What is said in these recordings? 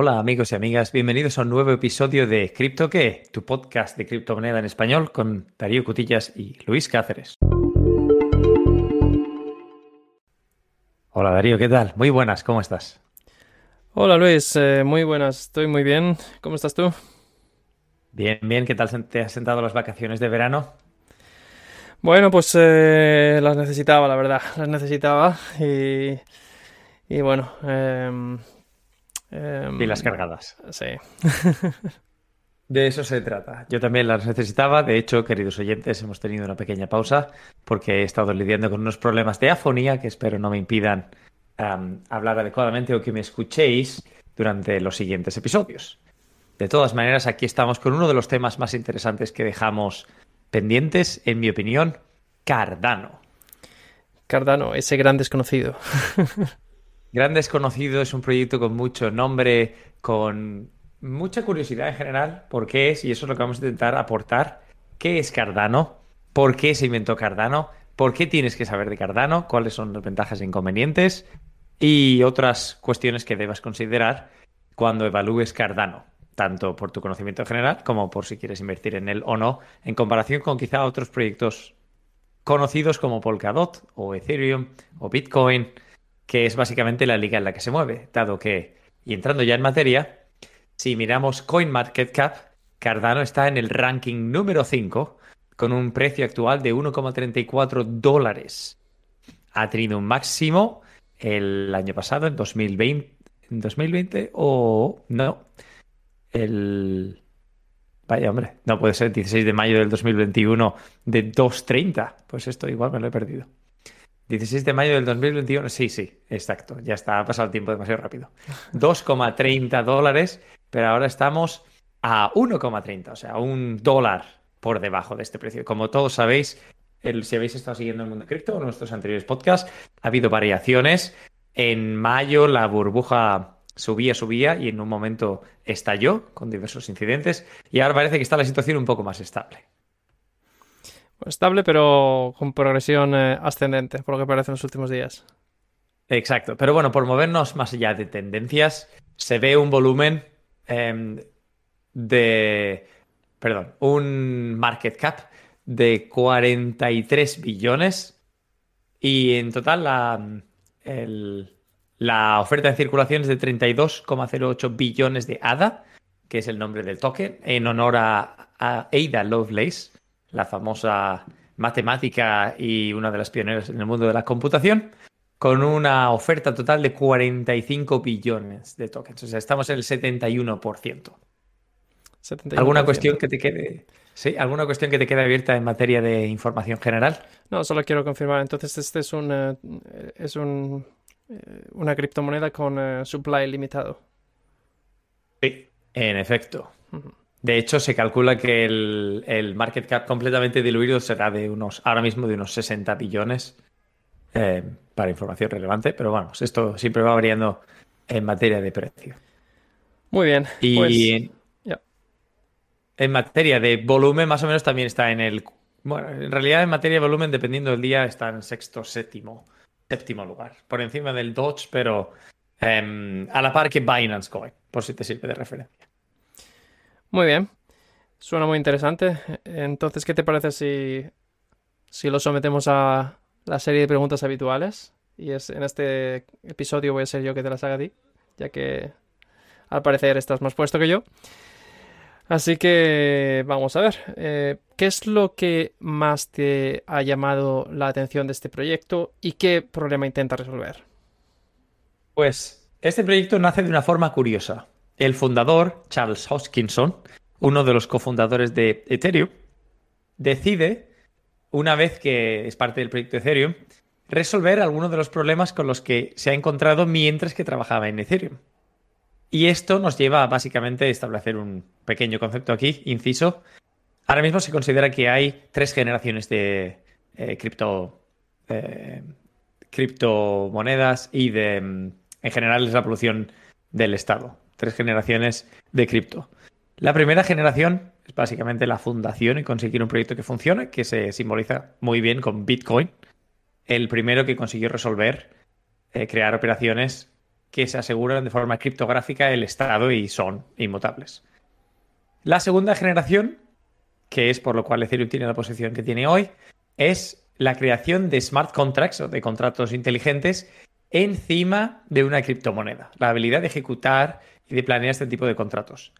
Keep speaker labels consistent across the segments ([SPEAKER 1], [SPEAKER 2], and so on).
[SPEAKER 1] Hola amigos y amigas, bienvenidos a un nuevo episodio de Cripto qué, tu podcast de criptomoneda en español con Darío Cutillas y Luis Cáceres. Hola Darío, ¿qué tal? Muy buenas, ¿cómo estás?
[SPEAKER 2] Hola Luis, eh, muy buenas, estoy muy bien. ¿Cómo estás tú?
[SPEAKER 1] Bien, bien, ¿qué tal te has sentado las vacaciones de verano?
[SPEAKER 2] Bueno, pues eh, las necesitaba, la verdad, las necesitaba y, y bueno, eh,
[SPEAKER 1] y las cargadas.
[SPEAKER 2] Sí.
[SPEAKER 1] De eso se trata. Yo también las necesitaba. De hecho, queridos oyentes, hemos tenido una pequeña pausa porque he estado lidiando con unos problemas de afonía que espero no me impidan hablar adecuadamente o que me escuchéis durante los siguientes episodios. De todas maneras, aquí estamos con uno de los temas más interesantes que dejamos pendientes, en mi opinión, Cardano.
[SPEAKER 2] Cardano, ese gran desconocido.
[SPEAKER 1] gran desconocido es un proyecto con mucho nombre, con mucha curiosidad en general por qué es, y eso es lo que vamos a intentar aportar. ¿Qué es Cardano? ¿Por qué se inventó Cardano? ¿Por qué tienes que saber de Cardano? ¿Cuáles son las ventajas e inconvenientes? Y otras cuestiones que debas considerar cuando evalúes Cardano, tanto por tu conocimiento general como por si quieres invertir en él o no, en comparación con quizá otros proyectos conocidos como Polkadot o Ethereum o Bitcoin, que es básicamente la liga en la que se mueve, dado que, y entrando ya en materia, si miramos CoinMarketCap, Cardano está en el ranking número 5 con un precio actual de 1,34 dólares. Ha tenido un máximo el año pasado, en 2020, en 2020 o no, el... Vaya, hombre, no puede ser 16 de mayo del 2021 de 2.30. Pues esto igual me lo he perdido. 16 de mayo del 2021, sí, sí, exacto, ya está, ha pasado el tiempo demasiado rápido. 2,30 dólares pero ahora estamos a 1,30, o sea, un dólar por debajo de este precio. Como todos sabéis, si habéis estado siguiendo el mundo cripto en nuestros anteriores podcasts, ha habido variaciones. En mayo la burbuja subía, subía y en un momento estalló con diversos incidentes y ahora parece que está la situación un poco más estable.
[SPEAKER 2] Estable, pero con progresión eh, ascendente, por lo que parece en los últimos días.
[SPEAKER 1] Exacto, pero bueno, por movernos más allá de tendencias, se ve un volumen Em, de, perdón, un market cap de 43 billones y en total la, la oferta en circulación es de 32,08 billones de ADA, que es el nombre del token, en honor a, a Ada Lovelace, la famosa matemática y una de las pioneras en el mundo de la computación con una oferta total de 45 billones de tokens. O sea, estamos en el 71%. ¿Alguna cuestión que te quede? Sí, ¿alguna cuestión que te quede abierta en materia de información general?
[SPEAKER 2] No, solo quiero confirmar. Entonces, este es un eh, es un, eh, una criptomoneda con eh, supply limitado.
[SPEAKER 1] Sí, en efecto. De hecho, se calcula que el, el, market cap completamente diluido será de unos, ahora mismo de unos 60 billones. Eh, para información relevante, pero vamos, esto siempre va variando en materia de precio.
[SPEAKER 2] Muy bien.
[SPEAKER 1] Y pues, en materia de volumen, más o menos también está en el. Bueno, en realidad en materia de volumen, dependiendo del día, está en sexto, séptimo, séptimo lugar. Por encima del Dodge, pero em, a la par que Binance Coin, por si te sirve de referencia.
[SPEAKER 2] Muy bien. Suena muy interesante. Entonces, ¿qué te parece si, si lo sometemos a, la serie de preguntas habituales. Y es en este episodio voy a ser yo que te las haga a ti, ya que al parecer estás más puesto que yo. Así que vamos a ver, eh, ¿qué es lo que más te ha llamado la atención de este proyecto y qué problema intenta resolver?
[SPEAKER 1] Pues este proyecto nace de una forma curiosa. El fundador, Charles Hoskinson, uno de los cofundadores de Ethereum, decide una vez que es parte del proyecto Ethereum, resolver algunos de los problemas con los que se ha encontrado mientras que trabajaba en Ethereum. Y esto nos lleva a básicamente establecer un pequeño concepto aquí, inciso. Ahora mismo se considera que hay tres generaciones de eh, cripto, eh, criptomonedas y de, mm, en general, es la evolución del Estado. Tres generaciones de cripto. La primera generación es básicamente la fundación y conseguir un proyecto que funcione, que se simboliza muy bien con Bitcoin. El primero que consiguió resolver, eh, crear operaciones que se aseguran de forma criptográfica el estado y son inmutables. La segunda generación, que es por lo cual Ethereum tiene la posición que tiene hoy, es la creación de smart contracts o de contratos inteligentes encima de una criptomoneda. La habilidad de ejecutar y de planear este tipo de contratos.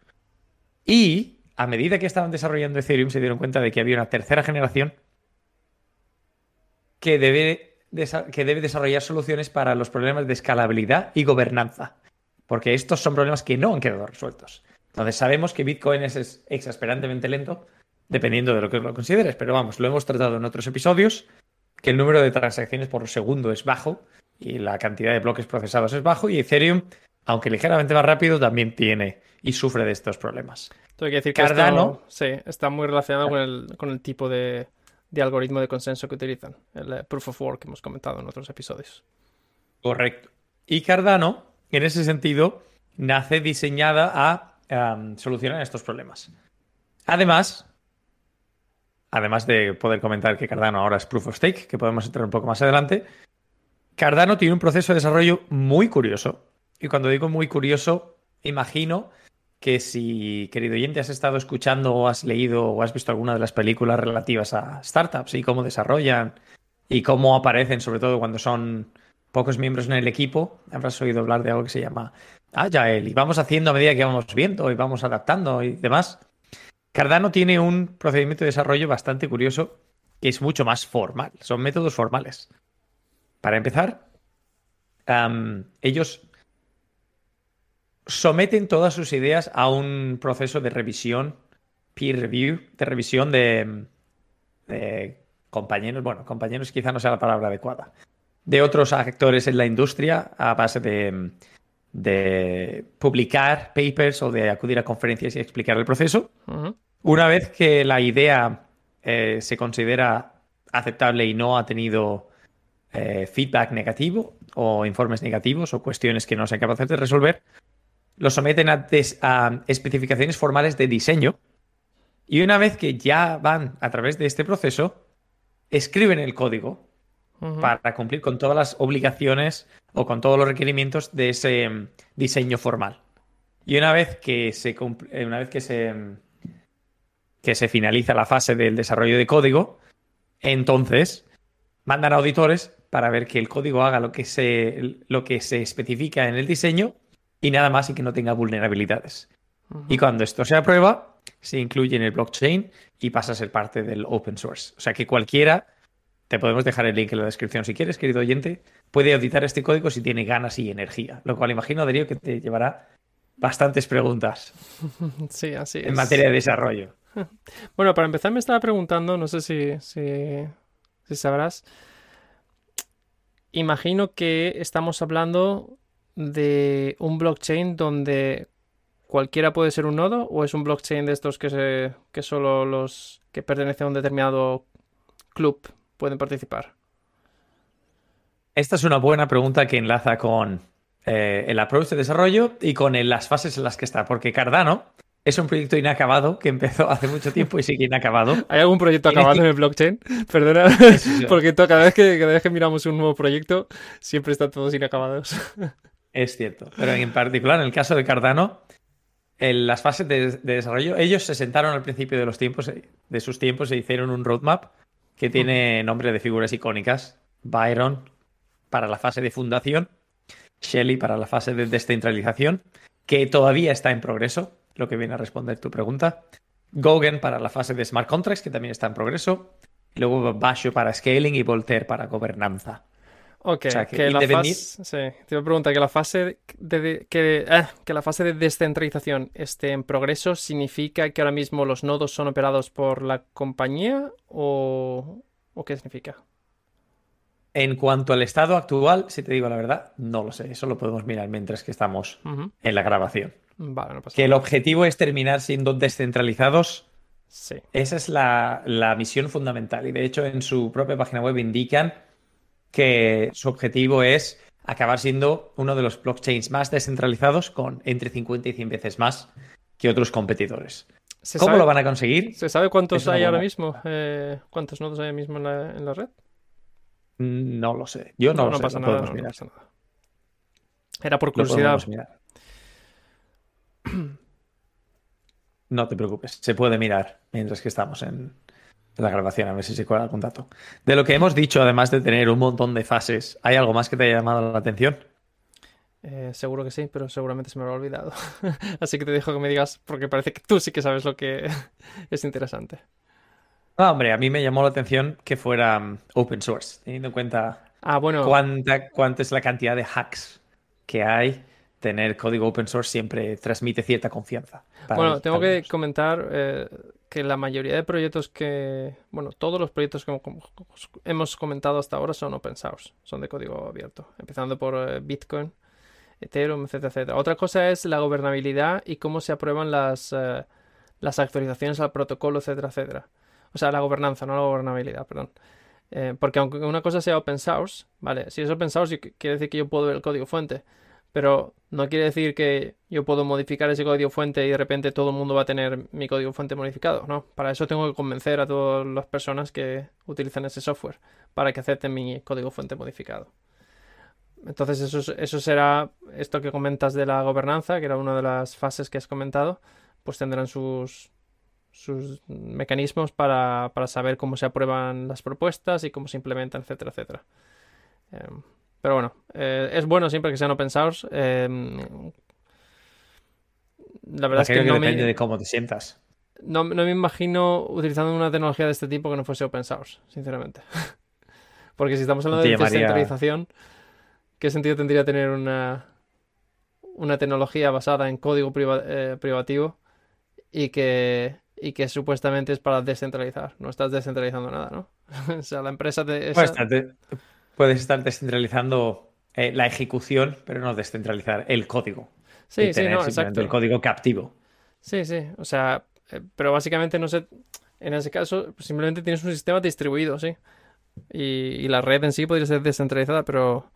[SPEAKER 1] Y a medida que estaban desarrollando Ethereum se dieron cuenta de que había una tercera generación que debe, que debe desarrollar soluciones para los problemas de escalabilidad y gobernanza. Porque estos son problemas que no han quedado resueltos. Entonces sabemos que Bitcoin es exasperantemente lento, dependiendo de lo que lo consideres, pero vamos, lo hemos tratado en otros episodios, que el número de transacciones por segundo es bajo y la cantidad de bloques procesados es bajo y Ethereum, aunque ligeramente más rápido, también tiene y sufre de estos problemas.
[SPEAKER 2] Tengo que decir que Cardano, sí, está muy relacionado con el, con el tipo de, de algoritmo de consenso que utilizan, el eh, proof of work que hemos comentado en otros episodios.
[SPEAKER 1] Correcto. Y Cardano, en ese sentido, nace diseñada a solucionar estos problemas. Además, además de poder comentar que Cardano ahora es proof of stake, que podemos entrar un poco más adelante, Cardano tiene un proceso de desarrollo muy curioso. Y cuando digo muy curioso, imagino que si, querido oyente, has estado escuchando o has leído o has visto alguna de las películas relativas a startups y cómo desarrollan y cómo aparecen, sobre todo cuando son pocos miembros en el equipo, habrás oído hablar de algo que se llama Agile y vamos haciendo a medida que vamos viendo y vamos adaptando y demás. Cardano tiene un procedimiento de desarrollo bastante curioso que es mucho más formal, son métodos formales. Para empezar, ellos someten todas sus ideas a un proceso de revisión, peer review, de revisión de, compañeros, bueno, compañeros quizá no sea la palabra adecuada, de otros actores en la industria a base de, publicar papers o de acudir a conferencias y explicar el proceso. Una vez que la idea eh, se considera aceptable y no ha tenido eh, feedback negativo o informes negativos o cuestiones que no sean capaces de resolver, lo someten a, especificaciones formales de diseño y una vez que ya van a través de este proceso, escriben el código para cumplir con todas las obligaciones o con todos los requerimientos de ese mm, diseño formal. Y una vez que se eh, una vez que se mm, que se finaliza la fase del desarrollo de código, entonces mandan a auditores para ver que el código haga lo que se, lo que se especifica en el diseño y nada más y que no tenga vulnerabilidades. Y cuando esto se aprueba, se incluye en el blockchain y pasa a ser parte del open source. O sea que cualquiera, te podemos dejar el link en la descripción si quieres, querido oyente, puede auditar este código si tiene ganas y energía. Lo cual imagino, Darío, que te llevará bastantes preguntas.
[SPEAKER 2] Sí, así
[SPEAKER 1] En materia de desarrollo.
[SPEAKER 2] Bueno, para empezar me estaba preguntando, no sé si, si, si sabrás, imagino que estamos hablando de un blockchain donde cualquiera puede ser un nodo o es un blockchain de estos que, se, que solo los que pertenecen a un determinado club pueden participar?
[SPEAKER 1] Esta es una buena pregunta que enlaza con eh, el approach de desarrollo y con las fases en las que está, porque Cardano es un proyecto inacabado que empezó hace mucho tiempo y sigue inacabado.
[SPEAKER 2] ¿Hay algún proyecto acabado en el blockchain? Perdona, porque cada vez, que, cada vez que miramos un nuevo proyecto siempre están todos inacabados.
[SPEAKER 1] Es cierto, pero en particular en el caso de Cardano, en las fases de, desarrollo, ellos se sentaron al principio de los tiempos, eh, de sus tiempos, e hicieron un roadmap que tiene nombre de figuras icónicas. Byron para la fase de fundación, Shelly para la fase de descentralización, que todavía está en progreso, lo que viene a responder tu pregunta. Gogen para la fase de smart contracts, que también está en progreso. luego Basho para scaling y Voltaire para gobernanza.
[SPEAKER 2] Ok, que, la fase, sí, te voy a preguntar que la fase de, que, eh, que, la fase de descentralización esté en progreso significa que ahora mismo los nodos son operados por la compañía o, o qué significa?
[SPEAKER 1] En cuanto al estado actual, si te digo la verdad, no lo sé. Eso lo podemos mirar mientras que estamos en la grabación.
[SPEAKER 2] Vale, no pasa
[SPEAKER 1] que el objetivo es terminar siendo descentralizados.
[SPEAKER 2] Sí.
[SPEAKER 1] Esa es la, la misión fundamental. Y de hecho, en su propia página web indican que su objetivo es acabar siendo uno de los blockchains más descentralizados con entre 50 y 100 veces más que otros competidores. ¿Cómo lo van a conseguir?
[SPEAKER 2] ¿Se sabe cuántos hay ahora mismo? Eh, ¿Cuántos nodos hay ahora mismo en la, red?
[SPEAKER 1] Mm, no lo sé. Yo no, lo sé.
[SPEAKER 2] Pasa nada, Era por curiosidad.
[SPEAKER 1] No te preocupes, se puede mirar mientras que estamos en la grabación, a ver si se cuela algún dato. De lo que hemos dicho, además de tener un montón de fases, ¿hay algo más que te haya llamado la atención?
[SPEAKER 2] Eh, seguro que sí, pero seguramente se me lo ha olvidado. Así que te dejo que me digas, porque parece que tú sí que sabes lo que es interesante.
[SPEAKER 1] Ah, hombre, a mí me llamó la atención que fuera um, open source, teniendo en cuenta
[SPEAKER 2] Ah, bueno,
[SPEAKER 1] cuánta, cuánta es la cantidad de hacks que hay. Tener código open source siempre transmite cierta confianza.
[SPEAKER 2] bueno, tengo que comentar eh, que la mayoría de proyectos que, bueno, todos los proyectos que hemos- comentado hasta ahora son open source, son de código abierto, empezando por eh, Bitcoin, Ethereum, etcétera, etcétera. Otra cosa es la gobernabilidad y cómo se aprueban las, eh, las actualizaciones al protocolo, etcétera, etcétera. O sea, la gobernanza, no la gobernabilidad, perdón. Eh, porque aunque una cosa sea open source, ¿vale? Si es open source, quiere decir que yo puedo ver el código fuente. Pero no quiere decir que yo puedo modificar ese código fuente y de repente todo el mundo va a tener mi código fuente modificado. No, para eso tengo que convencer a todas las personas que utilizan ese software para que acepten mi código fuente modificado. Entonces eso, es- eso será esto que comentas de la gobernanza, que era una de las fases que has comentado, pues tendrán sus, sus mecanismos para, para saber cómo se aprueban las propuestas y cómo se implementan, etcétera, etcétera. Em, pero bueno, eh, es bueno siempre que sean open source. em, la verdad es que no
[SPEAKER 1] depende
[SPEAKER 2] me,
[SPEAKER 1] de cómo te sientas.
[SPEAKER 2] no, no me imagino utilizando una tecnología de este tipo que no fuese open source, sinceramente. Porque si estamos hablando
[SPEAKER 1] te
[SPEAKER 2] de descentralización, ¿qué sentido tendría tener una, una tecnología basada en código priva- eh, privativo y que, y que supuestamente es para descentralizar? No estás descentralizando nada, ¿no? O sea, la empresa esa-
[SPEAKER 1] de- puedes estar descentralizando eh, la ejecución, pero no descentralizar el código.
[SPEAKER 2] Sí,
[SPEAKER 1] y
[SPEAKER 2] sí,
[SPEAKER 1] tener
[SPEAKER 2] no,
[SPEAKER 1] simplemente
[SPEAKER 2] exacto.
[SPEAKER 1] el código captivo.
[SPEAKER 2] Sí, sí, o sea, eh, pero básicamente no sé, en ese caso simplemente tienes un sistema distribuido, sí. Y, y la red en sí podría ser descentralizada, pero,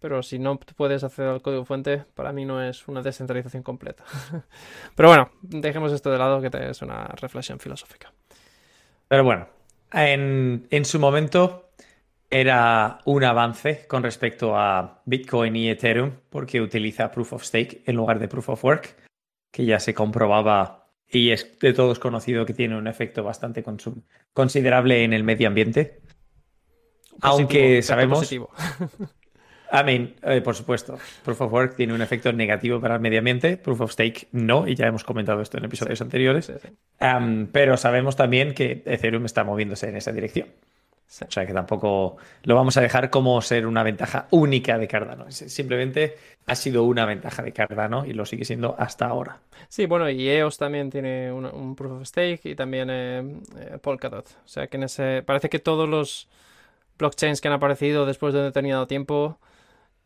[SPEAKER 2] pero si no puedes acceder al código fuente, para mí no es una descentralización completa. Pero bueno, dejemos esto de lado, que es una reflexión filosófica.
[SPEAKER 1] Pero bueno, en, en su momento era un avance con respecto a Bitcoin y Ethereum, porque utiliza Proof of Stake en lugar de Proof of Work, que ya se comprobaba y es de todos conocido que tiene un efecto bastante considerable en el medio ambiente. Aunque
[SPEAKER 2] Positivo,
[SPEAKER 1] sabemos-. I mean, eh, por supuesto, Proof of Work tiene un efecto negativo para el medio ambiente, Proof of Stake no, y ya hemos comentado esto en episodios anteriores.
[SPEAKER 2] Sí, sí,
[SPEAKER 1] Am, pero sabemos también que Ethereum está moviéndose en esa dirección. O sea que tampoco lo vamos a dejar como ser una ventaja única de Cardano. Simplemente ha sido una ventaja de Cardano y lo sigue siendo hasta ahora.
[SPEAKER 2] Sí, bueno, y EOS también tiene un, un proof of stake y también eh, eh, Polkadot. O sea que en ese parece que todos los blockchains que han aparecido después de un determinado tiempo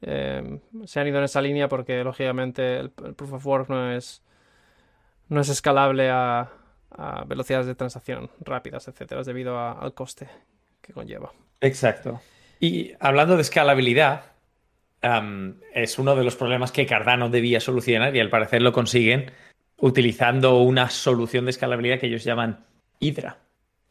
[SPEAKER 2] eh, se han ido en esa línea porque lógicamente el, el proof of work no es no es escalable a, a velocidades de transacción rápidas, etcétera, debido a- al coste que conlleva.
[SPEAKER 1] Exacto. Y hablando de escalabilidad, es uno de los problemas que Cardano debía solucionar y al parecer lo consiguen utilizando una solución de escalabilidad que ellos llaman Hydra,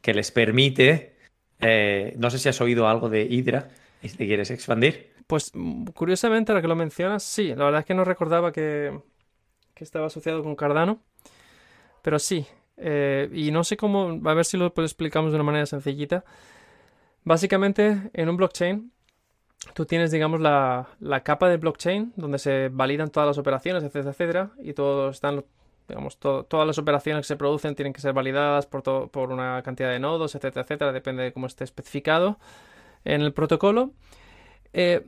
[SPEAKER 1] que les permite, eh, no sé si has oído algo de Hydra y si te quieres expandir.
[SPEAKER 2] Pues mm, curiosamente, ahora que lo mencionas, sí, la verdad es que no recordaba que, que estaba asociado con Cardano, pero sí, eh, y no sé cómo, a ver si lo pues, explicamos de una manera sencillita. Básicamente, en un blockchain, tú tienes, digamos, la, la capa del blockchain donde se validan todas las operaciones, etcétera, etcétera, y todos están, digamos, to- todas las operaciones que se producen tienen que ser validadas por, por una cantidad de nodos, etcétera, etcétera, depende de cómo esté especificado en el protocolo. Eh,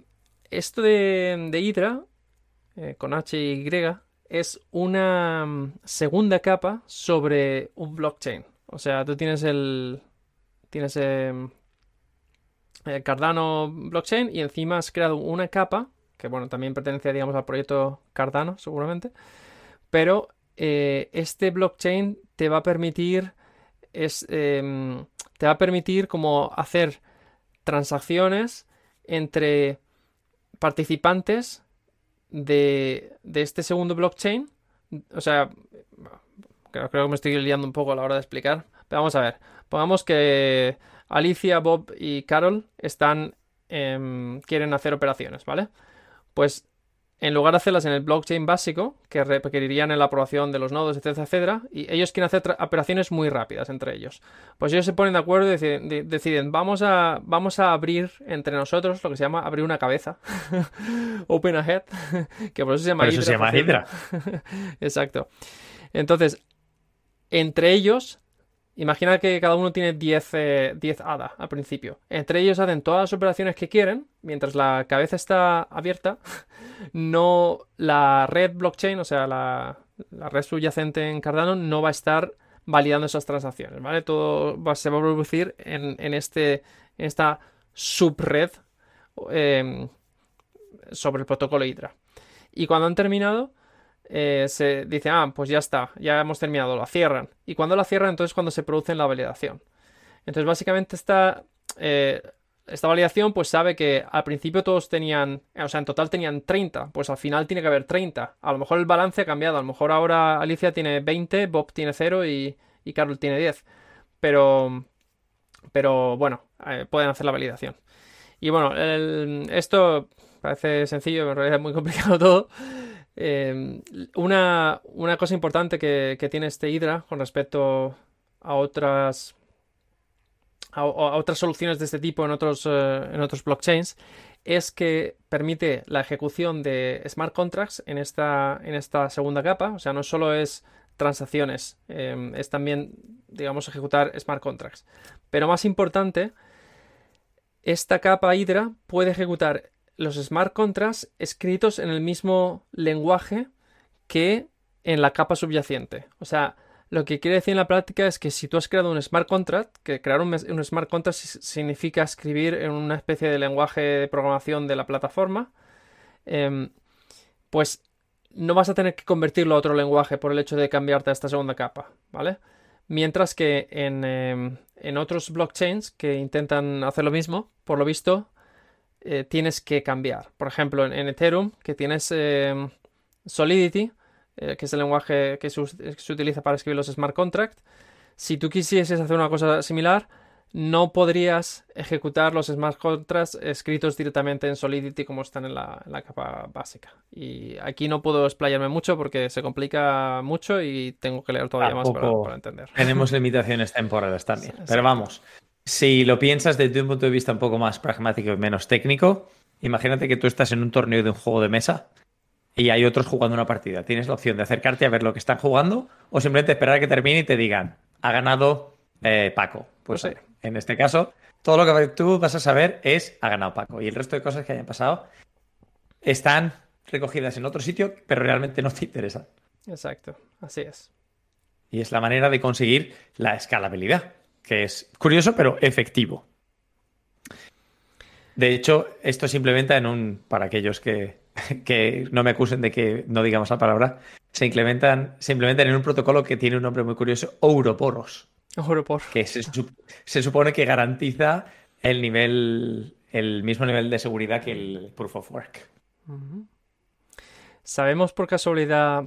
[SPEAKER 2] esto de, de Hydra, eh, con H y Y, es una mm, segunda capa sobre un blockchain. O sea, tú tienes el. Tienes em, el Cardano blockchain y encima has creado una capa, que bueno, también pertenece, digamos, al proyecto Cardano, seguramente. Pero eh, este blockchain te va a permitir. Es, em, te va a permitir como hacer transacciones entre participantes de, de este segundo blockchain. O sea, creo, creo que me estoy liando un poco a la hora de explicar. Pero vamos a ver. Pongamos que Alicia, Bob y Carol están em, quieren hacer operaciones, ¿vale? Pues en lugar de hacerlas en el blockchain básico, que requerirían la aprobación de los nodos, etcétera, etcétera, y ellos quieren hacer operaciones muy rápidas entre ellos. Pues ellos se ponen de acuerdo y deciden, vamos, a, vamos a abrir entre nosotros lo que se llama abrir una cabeza, open a head, que por eso se llama
[SPEAKER 1] Hydra. Eso se llama Hydra.
[SPEAKER 2] Exacto. Entonces, entre ellos Imagina que cada uno tiene 10, eh, al principio. Entre ellos hacen todas las operaciones que quieren, mientras la cabeza está abierta. No, la red blockchain, o sea, la, red subyacente en Cardano, no va a estar validando esas transacciones, ¿vale? Todo se va a producir en, este, en esta subred em, sobre el protocolo Hydra. Y cuando han terminado, eh, se dice, ah, pues ya está, ya hemos terminado, la cierran. Y cuando la cierran, entonces cuando se produce la validación. Entonces, básicamente esta, eh, esta validación, pues sabe que al principio todos tenían, o sea, en total tenían 30, pues al final tiene que haber 30. A lo mejor el balance ha cambiado, a lo mejor ahora Alicia tiene 20, Bob tiene 0 y, y Carol tiene 10. Pero, pero bueno, eh, pueden hacer la validación. Y bueno, esto parece sencillo, en realidad es muy complicado todo. Em, una, cosa importante que, tiene este Hydra con respecto a otras a, otras soluciones de este tipo en otros, eh, en otros blockchains es que permite la ejecución de smart contracts en esta, en esta segunda capa. O sea, no solo es transacciones, em, es también, digamos, ejecutar smart contracts. Pero más importante, esta capa Hydra puede ejecutar los smart contracts escritos en el mismo lenguaje que en la capa subyacente. O sea, lo que quiere decir en la práctica es que si tú has creado un smart contract, que crear un, smart contract significa escribir en una especie de lenguaje de programación de la plataforma, em, pues no vas a tener que convertirlo a otro lenguaje por el hecho de cambiarte a esta segunda capa, ¿vale? Mientras que en, em, en otros blockchains que intentan hacer lo mismo, por lo visto, eh, tienes que cambiar. Por ejemplo, en, Ethereum, que tienes eh, Solidity, eh, que es el lenguaje que se, utiliza para escribir los smart contracts, si tú quisieses hacer una cosa similar, no podrías ejecutar los smart contracts escritos directamente en Solidity como están en la, capa básica. Y aquí no puedo explayarme mucho porque se complica mucho y tengo que leer todavía más para, entender.
[SPEAKER 1] Tenemos limitaciones temporales también. Pero vamos, si lo piensas desde un punto de vista un poco más pragmático y menos técnico, imagínate que tú estás en un torneo de un juego de mesa y hay otros jugando una partida. Tienes la opción de acercarte a ver lo que están jugando o simplemente esperar a que termine y te digan, ha ganado eh, Paco. Pues en este caso, todo lo que tú vas a saber es, ha ganado Paco. Y el resto de cosas que hayan pasado están recogidas en otro sitio, pero realmente no te interesan.
[SPEAKER 2] Exacto, así es.
[SPEAKER 1] Y es la manera de conseguir la escalabilidad que es curioso pero efectivo. De hecho, esto se implementa en un, para aquellos que, no me acusen de que no digamos la palabra, se implementan, se implementan en un protocolo que tiene un nombre muy curioso, Ouroporos.
[SPEAKER 2] Ouroporos.
[SPEAKER 1] Que se, supone que garantiza el nivel, el mismo nivel de seguridad que el Proof of Work.
[SPEAKER 2] ¿Sabemos por casualidad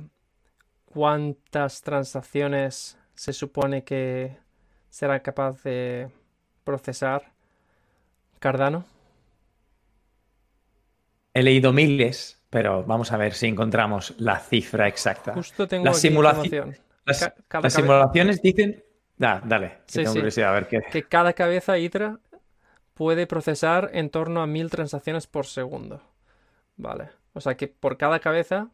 [SPEAKER 2] cuántas transacciones se supone que será capaz de procesar Cardano?
[SPEAKER 1] He leído miles, pero vamos a ver si encontramos la cifra exacta.
[SPEAKER 2] Justo tengo
[SPEAKER 1] las, simulaciones. las, simulaciones dicen. dale, que
[SPEAKER 2] sí,
[SPEAKER 1] A ver qué.
[SPEAKER 2] Que cada cabeza Hydra puede procesar en torno a mil transacciones por segundo. Vale. O sea que por cada cabeza.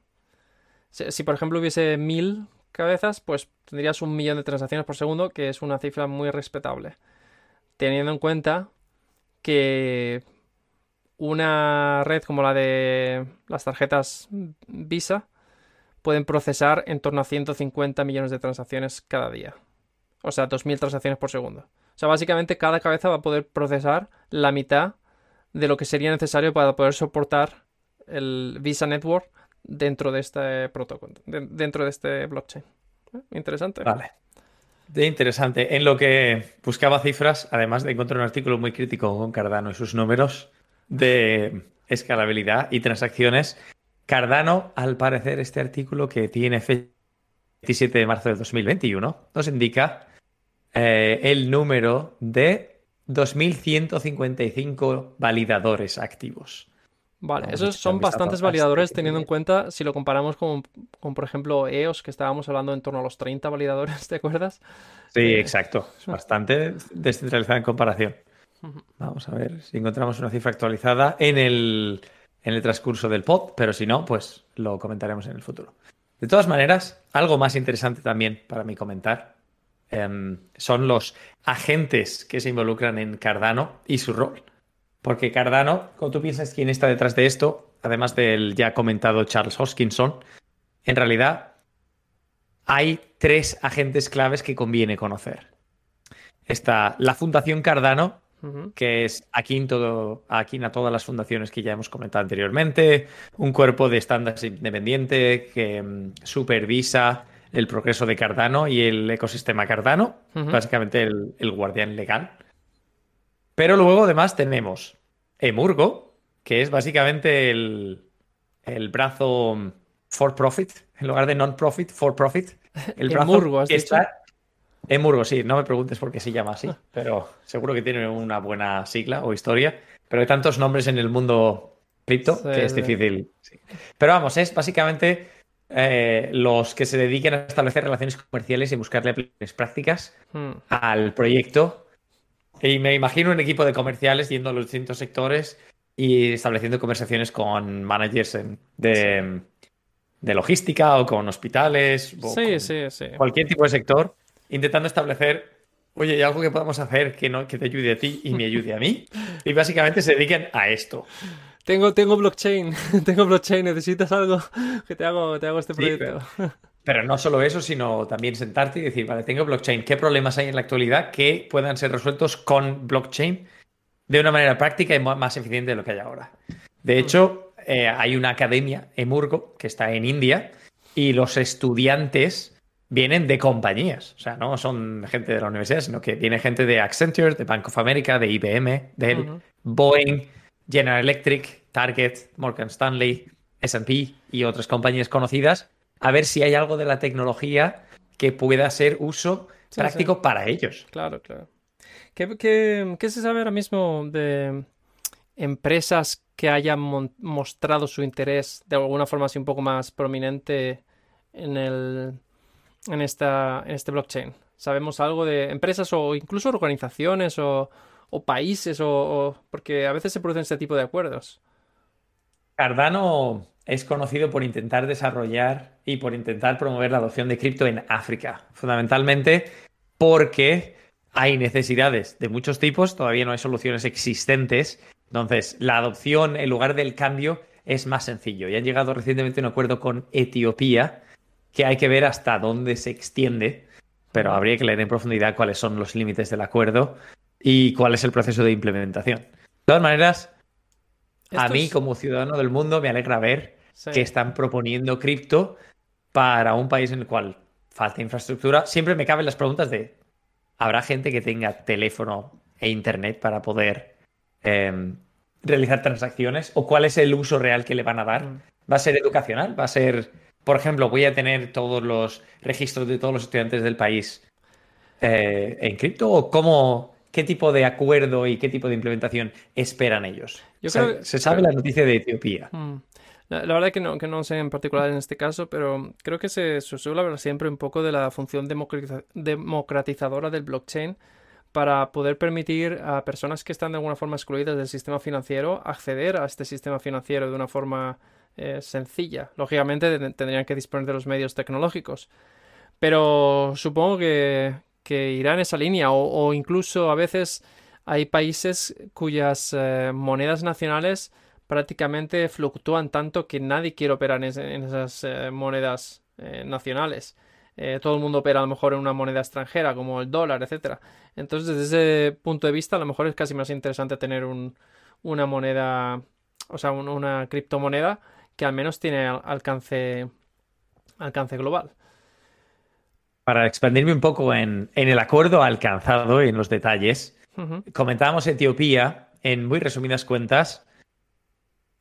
[SPEAKER 2] si por ejemplo hubiese mil cabezas, pues tendrías un millón de transacciones por segundo, que es una cifra muy respetable. Teniendo en cuenta que una red como la de las tarjetas Visa pueden procesar en torno a 150 millones de transacciones cada día. O sea, 2.000 transacciones por segundo. O sea, básicamente cada cabeza va a poder procesar la mitad de lo que sería necesario para poder soportar el Visa Network dentro de este protocolo, dentro de este blockchain. ¿Eh? Interesante.
[SPEAKER 1] Vale. De interesante. En lo que buscaba cifras, además de encontrar un artículo muy crítico con Cardano y sus números de escalabilidad y transacciones, Cardano, al parecer, este artículo que tiene fecha 27 de marzo de 2021, nos indica eh, el número de 2.155 validadores activos.
[SPEAKER 2] Vale, esos son bastantes validadores teniendo en cuenta si lo comparamos con, por ejemplo, EOS, que estábamos hablando en torno a los 30 validadores, ¿te acuerdas?
[SPEAKER 1] Sí, eh, exacto. Bastante descentralizada en comparación. Vamos a ver si encontramos una cifra actualizada en el, en el transcurso del pod, pero si no, pues lo comentaremos en el futuro. De todas maneras, algo más interesante también para mí comentar em, son los agentes que se involucran en Cardano y su rol. Porque Cardano, cuando tú piensas quién está detrás de esto, además del ya comentado Charles Hoskinson, en realidad hay tres agentes claves que conviene conocer. Está la Fundación Cardano, que es aquí todo, aquí a todas las fundaciones que ya hemos comentado anteriormente, un cuerpo de estándares independiente que mm, supervisa el progreso de Cardano y el ecosistema Cardano, básicamente el, guardián legal. Pero luego además tenemos Emurgo, que es básicamente el, el brazo for profit, en lugar de non-profit, for profit.
[SPEAKER 2] El brazo que está,
[SPEAKER 1] Emurgo, sí, no me preguntes por qué se llama así, pero seguro que tiene una buena sigla o historia. Pero hay tantos nombres en el mundo cripto que es difícil. Pero vamos, es básicamente eh, los que se dediquen a establecer relaciones comerciales y buscarle prácticas hmm. al proyecto. Y me imagino un equipo de comerciales yendo a los distintos sectores y estableciendo conversaciones con managers de, logística o con hospitales. O
[SPEAKER 2] sí, sí, sí.
[SPEAKER 1] Cualquier tipo de sector intentando establecer, oye, ¿hay algo que podamos hacer que, no, que te ayude a ti y me ayude a mí? Y básicamente se dediquen a esto.
[SPEAKER 2] Tengo, tengo blockchain, tengo blockchain, necesitas algo que te hago, te hago este proyecto.
[SPEAKER 1] pero, no solo eso, sino también sentarte y decir, vale, tengo blockchain, ¿qué problemas hay en la actualidad que puedan ser resueltos con blockchain de una manera práctica y más eficiente de lo que hay ahora? De mm. hecho, eh, hay una academia, Emurgo, que está en India, y los estudiantes vienen de compañías. O sea, no son gente de la universidad, sino que viene gente de Accenture, de Bank of America, de IBM, de Boeing, General Electric, Target, Morgan Stanley, SP y otras compañías conocidas, a ver si hay algo de la tecnología que pueda ser uso práctico para ellos.
[SPEAKER 2] Claro, claro. ¿Qué, qué se sabe ahora mismo de empresas que hayan mostrado su interés de alguna forma así un poco más prominente en el en, esta, en este blockchain? ¿Sabemos algo de empresas o incluso organizaciones o, países? O, porque a veces se producen este tipo de acuerdos.
[SPEAKER 1] Cardano es conocido por intentar desarrollar y por intentar promover la adopción de cripto en África, fundamentalmente porque hay necesidades de muchos tipos, todavía no hay soluciones existentes, entonces la adopción en lugar del cambio es más sencillo. Y han llegado recientemente a un acuerdo con Etiopía que hay que ver hasta dónde se extiende, pero habría que leer en profundidad cuáles son los límites del acuerdo y cuál es el proceso de implementación. De todas maneras, a mí como ciudadano del mundo me alegra ver que están proponiendo cripto para un país en el cual falta infraestructura. Siempre me caben las preguntas de, ¿habrá gente que tenga teléfono e internet para poder em, realizar transacciones? ¿O cuál es el uso real que le van a dar? Mm. ¿Va a ser educacional? ¿Va a ser por ejemplo, voy a tener todos los registros de todos los estudiantes del país eh, en cripto o cómo, qué tipo de acuerdo y qué tipo de implementación esperan ellos. se sabe la noticia de Etiopía.
[SPEAKER 2] La, verdad que no, que no sé en particular en este caso, pero creo que se, suele hablar siempre un poco de la función democratizadora del blockchain para poder permitir a personas que están de alguna forma excluidas del sistema financiero acceder a este sistema financiero de una forma eh, sencilla. Lógicamente tendrían que disponer de los medios tecnológicos. Pero supongo que, que irá en esa línea o, incluso a veces hay países cuyas eh, monedas nacionales prácticamente fluctúan tanto que nadie quiere operar en, esas eh, monedas nacionales. todo el mundo opera a lo mejor en una moneda extranjera como el dólar, etc. Entonces desde ese punto de vista a lo mejor es casi más interesante tener una moneda, o sea, una criptomoneda que al menos tiene alcance, alcance global.
[SPEAKER 1] Para expandirme un poco en, el acuerdo alcanzado y en los detalles, comentábamos Etiopía, en muy resumidas cuentas,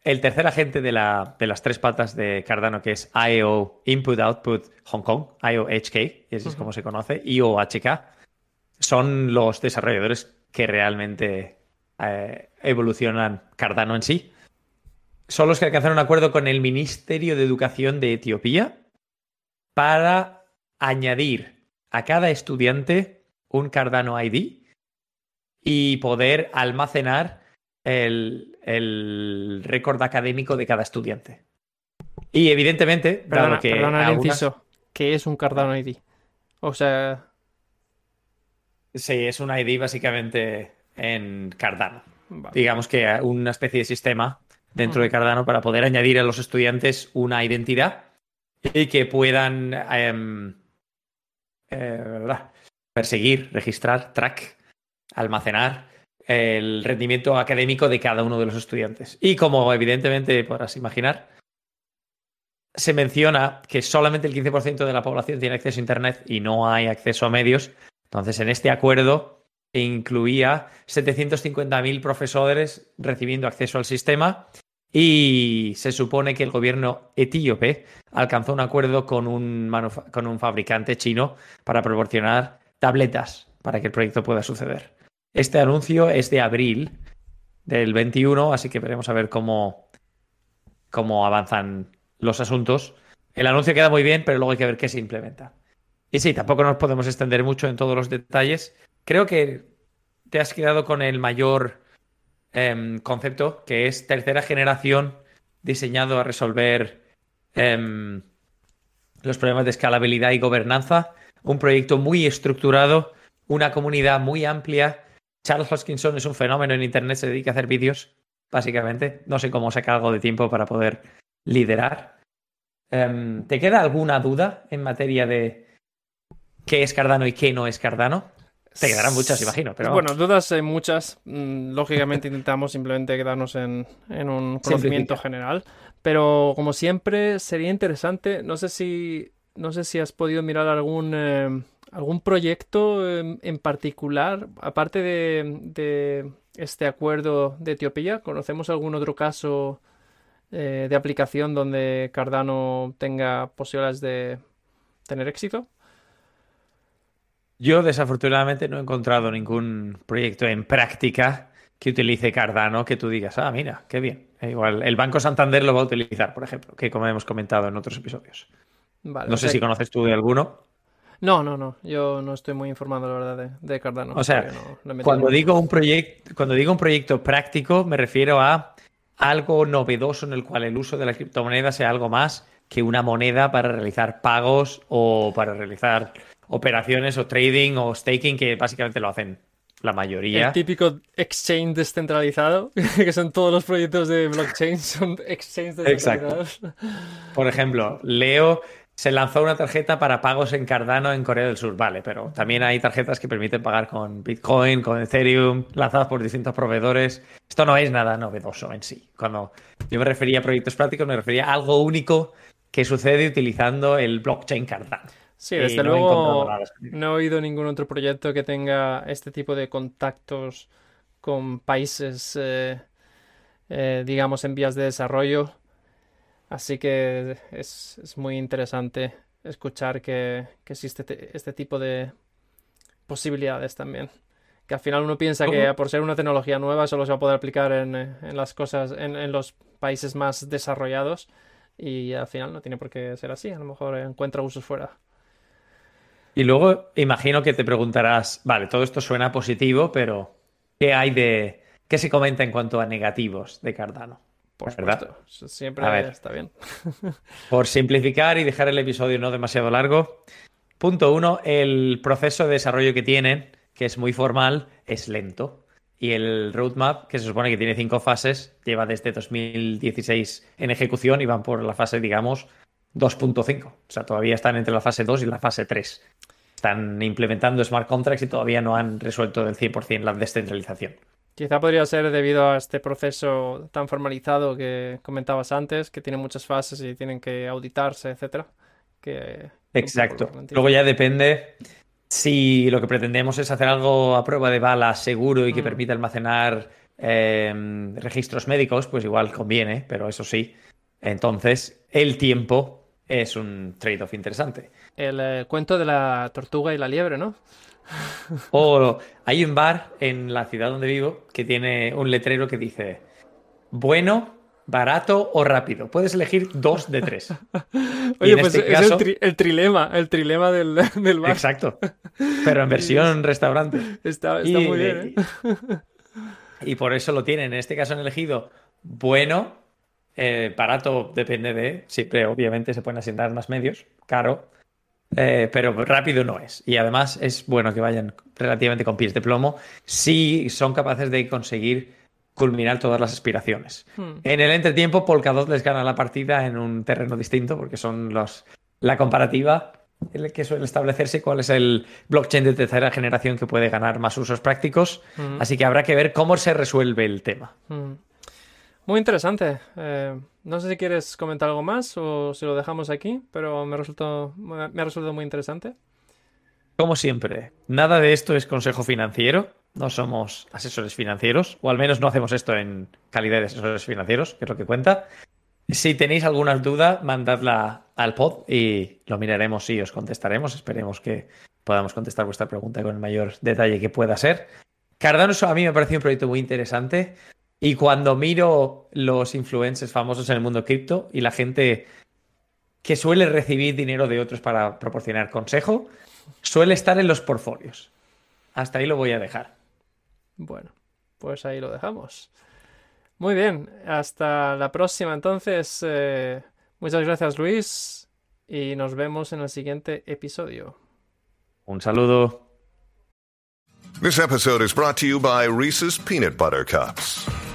[SPEAKER 1] el tercer agente de, la, de, las tres patas de Cardano, que es IO Input Output Hong Kong, IOHK, y así es como se conoce, IOHK, son los desarrolladores que realmente eh, evolucionan Cardano en sí. son los que alcanzaron un acuerdo con el Ministerio de Educación de Etiopía para añadir a cada estudiante un Cardano ID y poder almacenar el, el récord académico de cada estudiante. Y evidentemente,
[SPEAKER 2] Perdona,
[SPEAKER 1] dado que
[SPEAKER 2] perdona el
[SPEAKER 1] algunas-
[SPEAKER 2] inciso. ¿Qué es un Cardano ID? O sea,
[SPEAKER 1] Sí, es un ID básicamente en Cardano.
[SPEAKER 2] vale.
[SPEAKER 1] Digamos que una especie de sistema dentro de. Cardano para poder añadir a los estudiantes una identidad y que puedan em, eh, perseguir, registrar, track, almacenar el rendimiento académico de cada uno de los estudiantes. Y como evidentemente podrás imaginar, se menciona que solamente el 15% de la población tiene acceso a Internet y no hay acceso a medios. Entonces, en este acuerdo incluía 750.000 profesores recibiendo acceso al sistema y se supone que el gobierno etíope alcanzó un acuerdo con un, con un fabricante chino para proporcionar tabletas para que el proyecto pueda suceder. Este anuncio es de abril del 21, así que veremos a ver cómo, cómo avanzan los asuntos. El anuncio queda muy bien, pero luego hay que ver qué se implementa. Y sí, tampoco nos podemos extender mucho en todos los detalles. Creo que te has quedado con el mayor em, concepto, que es tercera generación diseñado a resolver em, los problemas de escalabilidad y gobernanza. Un proyecto muy estructurado, una comunidad muy amplia. Charles Hoskinson es un fenómeno en Internet, se dedica a hacer vídeos, básicamente. No sé cómo saca algo de tiempo para poder liderar. Em, ¿Te queda alguna duda en materia de qué es Cardano y qué no es Cardano? Te quedarán muchas, imagino, pero
[SPEAKER 2] Bueno, dudas hay muchas. Mm, Lógicamente intentamos simplemente quedarnos en, en un conocimiento
[SPEAKER 1] Simplifica.
[SPEAKER 2] general. Pero como siempre, sería interesante. No sé si. No sé si has podido mirar algún. eh, algún proyecto en, en particular. Aparte de, de este acuerdo de Etiopía. ¿Conocemos algún otro caso eh, de aplicación donde Cardano tenga posibilidades de tener éxito?
[SPEAKER 1] Yo desafortunadamente no he encontrado ningún proyecto en práctica que utilice Cardano que tú digas, ah, mira, qué bien. E igual, el Banco Santander lo va a utilizar, por ejemplo, que como hemos comentado en otros episodios.
[SPEAKER 2] Vale,
[SPEAKER 1] No sé
[SPEAKER 2] sea
[SPEAKER 1] si conoces tú de alguno.
[SPEAKER 2] No, no, no. Yo no estoy muy informado, la verdad, de, de Cardano.
[SPEAKER 1] O sea,
[SPEAKER 2] no- no
[SPEAKER 1] Cuando digo un proyecto, cuando digo un proyecto práctico, me refiero a algo novedoso en el cual el uso de la criptomoneda sea algo más que una moneda para realizar pagos o para realizar operaciones o trading o staking, que básicamente lo hacen la mayoría.
[SPEAKER 2] El típico exchange descentralizado, que son todos los proyectos de blockchain, son exchanges
[SPEAKER 1] Exacto.
[SPEAKER 2] descentralizados.
[SPEAKER 1] Por ejemplo, Leo se lanzó una tarjeta para pagos en Cardano en Corea del Sur, vale, pero también hay tarjetas que permiten pagar con Bitcoin, con Ethereum, lanzadas por distintos proveedores. Esto no es nada novedoso en sí. Cuando yo me refería a proyectos prácticos, me refería a algo único que sucede utilizando el blockchain Cardano.
[SPEAKER 2] Sí, desde
[SPEAKER 1] no he
[SPEAKER 2] luego
[SPEAKER 1] específico.
[SPEAKER 2] no he oído ningún otro proyecto que tenga este tipo de contactos con países, eh, eh, digamos, en vías de desarrollo. Así que es, es muy interesante escuchar que, que existe te- este tipo de posibilidades también. Que al final uno piensa que por ser una tecnología nueva solo se va a poder aplicar en, eh, en las cosas, en, en los países más desarrollados. Y al final no tiene por qué ser así. A lo mejor encuentra usos fuera.
[SPEAKER 1] Y luego imagino que te preguntarás, vale, todo esto suena positivo, pero ¿qué hay de... ¿Qué se comenta en cuanto a negativos de Cardano?
[SPEAKER 2] Por
[SPEAKER 1] ¿Verdad?
[SPEAKER 2] supuesto. Siempre
[SPEAKER 1] A ver.
[SPEAKER 2] está bien.
[SPEAKER 1] Por simplificar y dejar el episodio no demasiado largo. Punto uno, el proceso de desarrollo que tienen, que es muy formal, es lento. Y el roadmap, que se supone que tiene cinco fases, lleva desde 2016 en ejecución y van por la fase, digamos, 2.5. O sea, todavía están entre la fase 2 y la fase 3. Están implementando smart contracts y todavía no han resuelto del 100% la descentralización.
[SPEAKER 2] Quizá podría ser debido a este proceso tan formalizado que comentabas antes, que tiene muchas fases y tienen que auditarse, etcétera. Que
[SPEAKER 1] Exacto. Luego ya depende si lo que pretendemos es hacer algo a prueba de bala seguro y que
[SPEAKER 2] Mm.
[SPEAKER 1] permita almacenar eh, registros médicos, pues igual conviene, pero eso sí. Entonces, el tiempo es un trade-off interesante.
[SPEAKER 2] El eh, cuento de la tortuga y la liebre, ¿no?
[SPEAKER 1] O hay un bar en la ciudad donde vivo que tiene un letrero que dice bueno barato o rápido. Puedes elegir dos de tres.
[SPEAKER 2] Oye, pues este es el, trilema, el trilema del, del bar.
[SPEAKER 1] Exacto. Pero en versión restaurante.
[SPEAKER 2] Está, muy bien. ¿eh?
[SPEAKER 1] Y, por eso lo tienen. En este caso han elegido bueno, eh, barato depende de. Siempre, obviamente, se pueden asignar más medios, caro. Eh, pero rápido no es. Y además es bueno que vayan relativamente con pies de plomo si son capaces de conseguir culminar todas las aspiraciones. Hmm. En el entretiempo, Polkadot les gana la partida en un terreno distinto, porque son los la comparativa que suele establecerse cuál es el blockchain de tercera generación que puede ganar más usos prácticos. Hmm. Así que habrá que ver cómo se resuelve el tema. Hmm.
[SPEAKER 2] Muy interesante. Eh, no sé si quieres comentar algo más o si lo dejamos aquí, pero me, resultó, me ha resultado muy interesante.
[SPEAKER 1] Como siempre, nada de esto es consejo financiero. No somos asesores financieros, o al menos no hacemos esto en calidad de asesores financieros, que es lo que cuenta. Si tenéis alguna duda, mandadla al pod y lo miraremos y os contestaremos. Esperemos que podamos contestar vuestra pregunta con el mayor detalle que pueda ser. Cardano a mí me parece un proyecto muy interesante y cuando miro los influencers famosos en el mundo cripto y la gente que suele recibir dinero de otros para proporcionar consejo, suele estar en los portfolios. Hasta ahí lo voy a dejar.
[SPEAKER 2] Bueno, pues ahí lo dejamos. Muy bien, hasta la próxima entonces. Eh, muchas gracias Luis y nos vemos en el siguiente episodio.
[SPEAKER 1] Un saludo.
[SPEAKER 3] This episode is brought to you by Reese's Peanut Butter Cups.